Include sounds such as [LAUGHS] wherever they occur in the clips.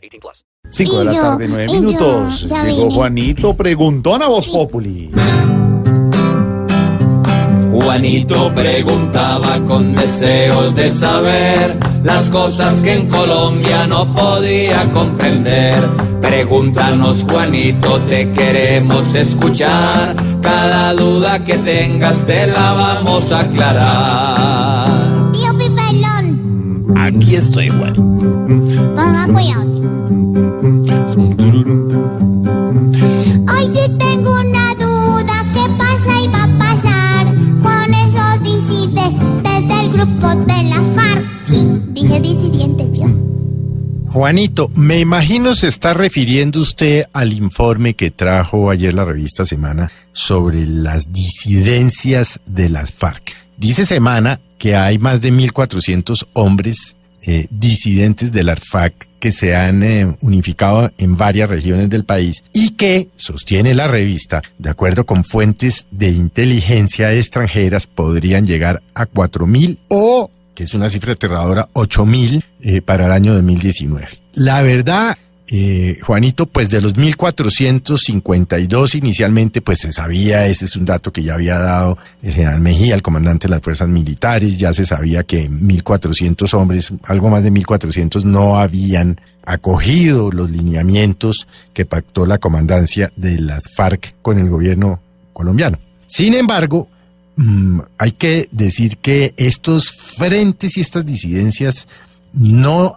18 plus. 5 de la tarde, 9 y yo, minutos. Llegó. Juanito Preguntón a Voz Populi. Juanito preguntaba con deseos de saber las cosas que en Colombia no podía comprender. Pregúntanos, Juanito, te queremos escuchar. Cada duda que tengas te la vamos a aclarar. Tío Pipelón, Aquí estoy, Juan. ponga cuidado. Juanito, me imagino se está refiriendo usted al informe que trajo ayer la revista Semana sobre las disidencias de las FARC. Dice Semana que hay más de 1.400 hombres eh, disidentes de las FARC que se han eh, unificado en varias regiones del país y que, sostiene la revista, de acuerdo con fuentes de inteligencia extranjeras, podrían llegar a 4.000 o que es una cifra aterradora, 8 mil eh, para el año 2019. La verdad, eh, Juanito, pues de los 1.452 inicialmente, pues se sabía, ese es un dato que ya había dado el general Mejía, el comandante de las fuerzas militares, ya se sabía que 1.400 hombres, algo más de 1.400 no habían acogido los lineamientos que pactó la comandancia de las FARC con el gobierno colombiano. Sin embargo, Mm, hay que decir que estos frentes y estas disidencias no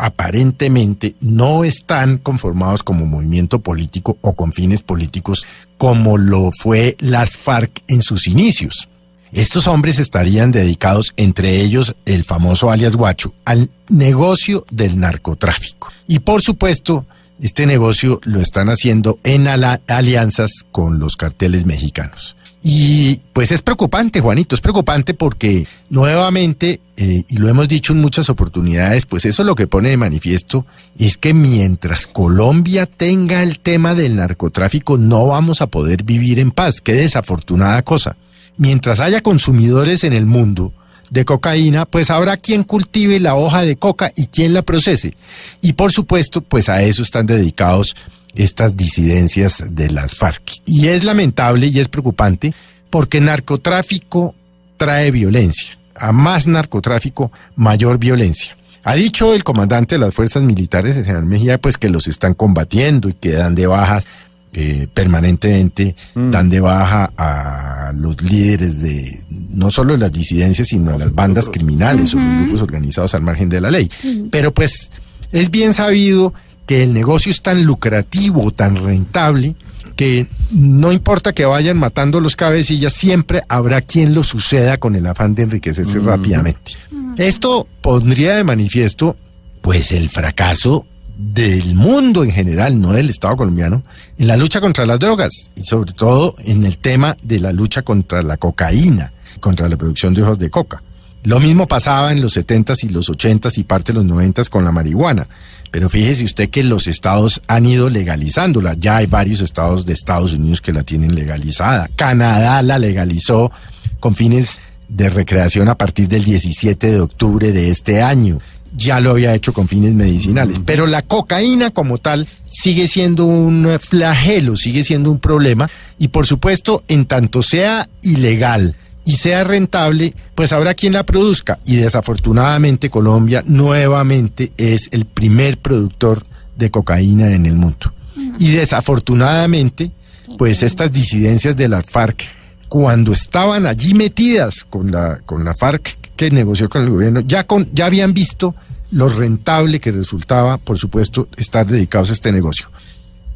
aparentemente no están conformados como movimiento político o con fines políticos como lo fue las FARC en sus inicios. Estos hombres estarían dedicados, entre ellos el famoso alias Guacho, al negocio del narcotráfico. Y por supuesto, este negocio lo están haciendo en alianzas con los carteles mexicanos. Y pues es preocupante, Juanito, es preocupante porque nuevamente, eh, y lo hemos dicho en muchas oportunidades, pues eso lo que pone de manifiesto es que mientras Colombia tenga el tema del narcotráfico no vamos a poder vivir en paz. Qué desafortunada cosa. Mientras haya consumidores en el mundo de cocaína, pues habrá quien cultive la hoja de coca y quien la procese. Y por supuesto, pues a eso están dedicados estas disidencias de las FARC. Y es lamentable y es preocupante porque narcotráfico trae violencia. A más narcotráfico, mayor violencia. Ha dicho el comandante de las fuerzas militares, el general Mejía, pues que los están combatiendo y que dan de bajas eh, permanentemente, dan de baja a los líderes de no solo las disidencias, sino a las bandas criminales o los grupos organizados al margen de la ley. Pero pues es bien sabido que el negocio es tan lucrativo, tan rentable, que no importa que vayan matando los cabecillas, siempre habrá quien lo suceda con el afán de enriquecerse rápidamente. Esto pondría de manifiesto, pues, el fracaso del mundo en general, no del Estado colombiano, en la lucha contra las drogas y sobre todo en el tema de la lucha contra la cocaína, contra la producción de hojos de coca. Lo mismo pasaba en los 70s y los 80s y parte de los 90s con la marihuana. Pero fíjese usted que los estados han ido legalizándola. Ya hay varios estados de Estados Unidos que la tienen legalizada. Canadá la legalizó con fines de recreación a partir del 17 de octubre de este año. Ya lo había hecho con fines medicinales. Pero la cocaína como tal sigue siendo un flagelo, sigue siendo un problema. Y por supuesto, en tanto sea ilegal, y sea rentable, pues habrá quien la produzca. Y desafortunadamente Colombia nuevamente es el primer productor de cocaína en el mundo. Y desafortunadamente, pues estas disidencias de la FARC, cuando estaban allí metidas con la, con la FARC que negoció con el gobierno, ya, con, ya habían visto lo rentable que resultaba, por supuesto, estar dedicados a este negocio.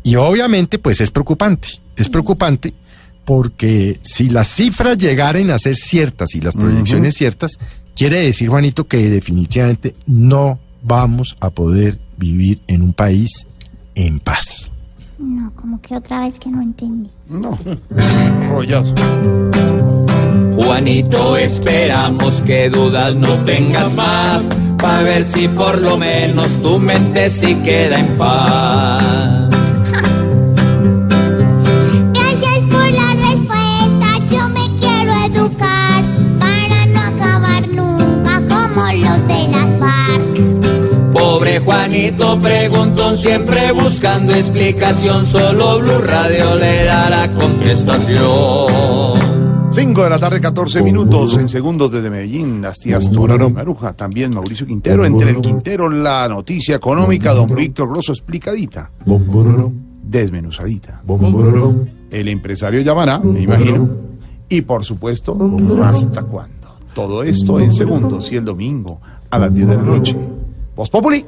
Y obviamente, pues es preocupante. Es preocupante porque si las cifras llegaren a ser ciertas y las proyecciones ciertas, quiere decir, Juanito, que definitivamente no vamos a poder vivir en un país en paz. No, como que otra vez que no entendí. No, [LAUGHS] rollazo. Juanito, esperamos que dudas no tengas más, para ver si por lo menos tu mente sí queda en paz. Juanito preguntón, siempre buscando explicación, solo Blue Radio le dará contestación. 5 de la tarde, 14 minutos en segundos desde Medellín, las tías Maruja, también Mauricio Quintero, entre el Quintero la noticia económica, don Víctor Grosso explicadita, desmenuzadita. El empresario llamará, me imagino, y por supuesto, ¿hasta cuándo? Todo esto en segundos y el domingo a las 10 de la noche. Voz Populi.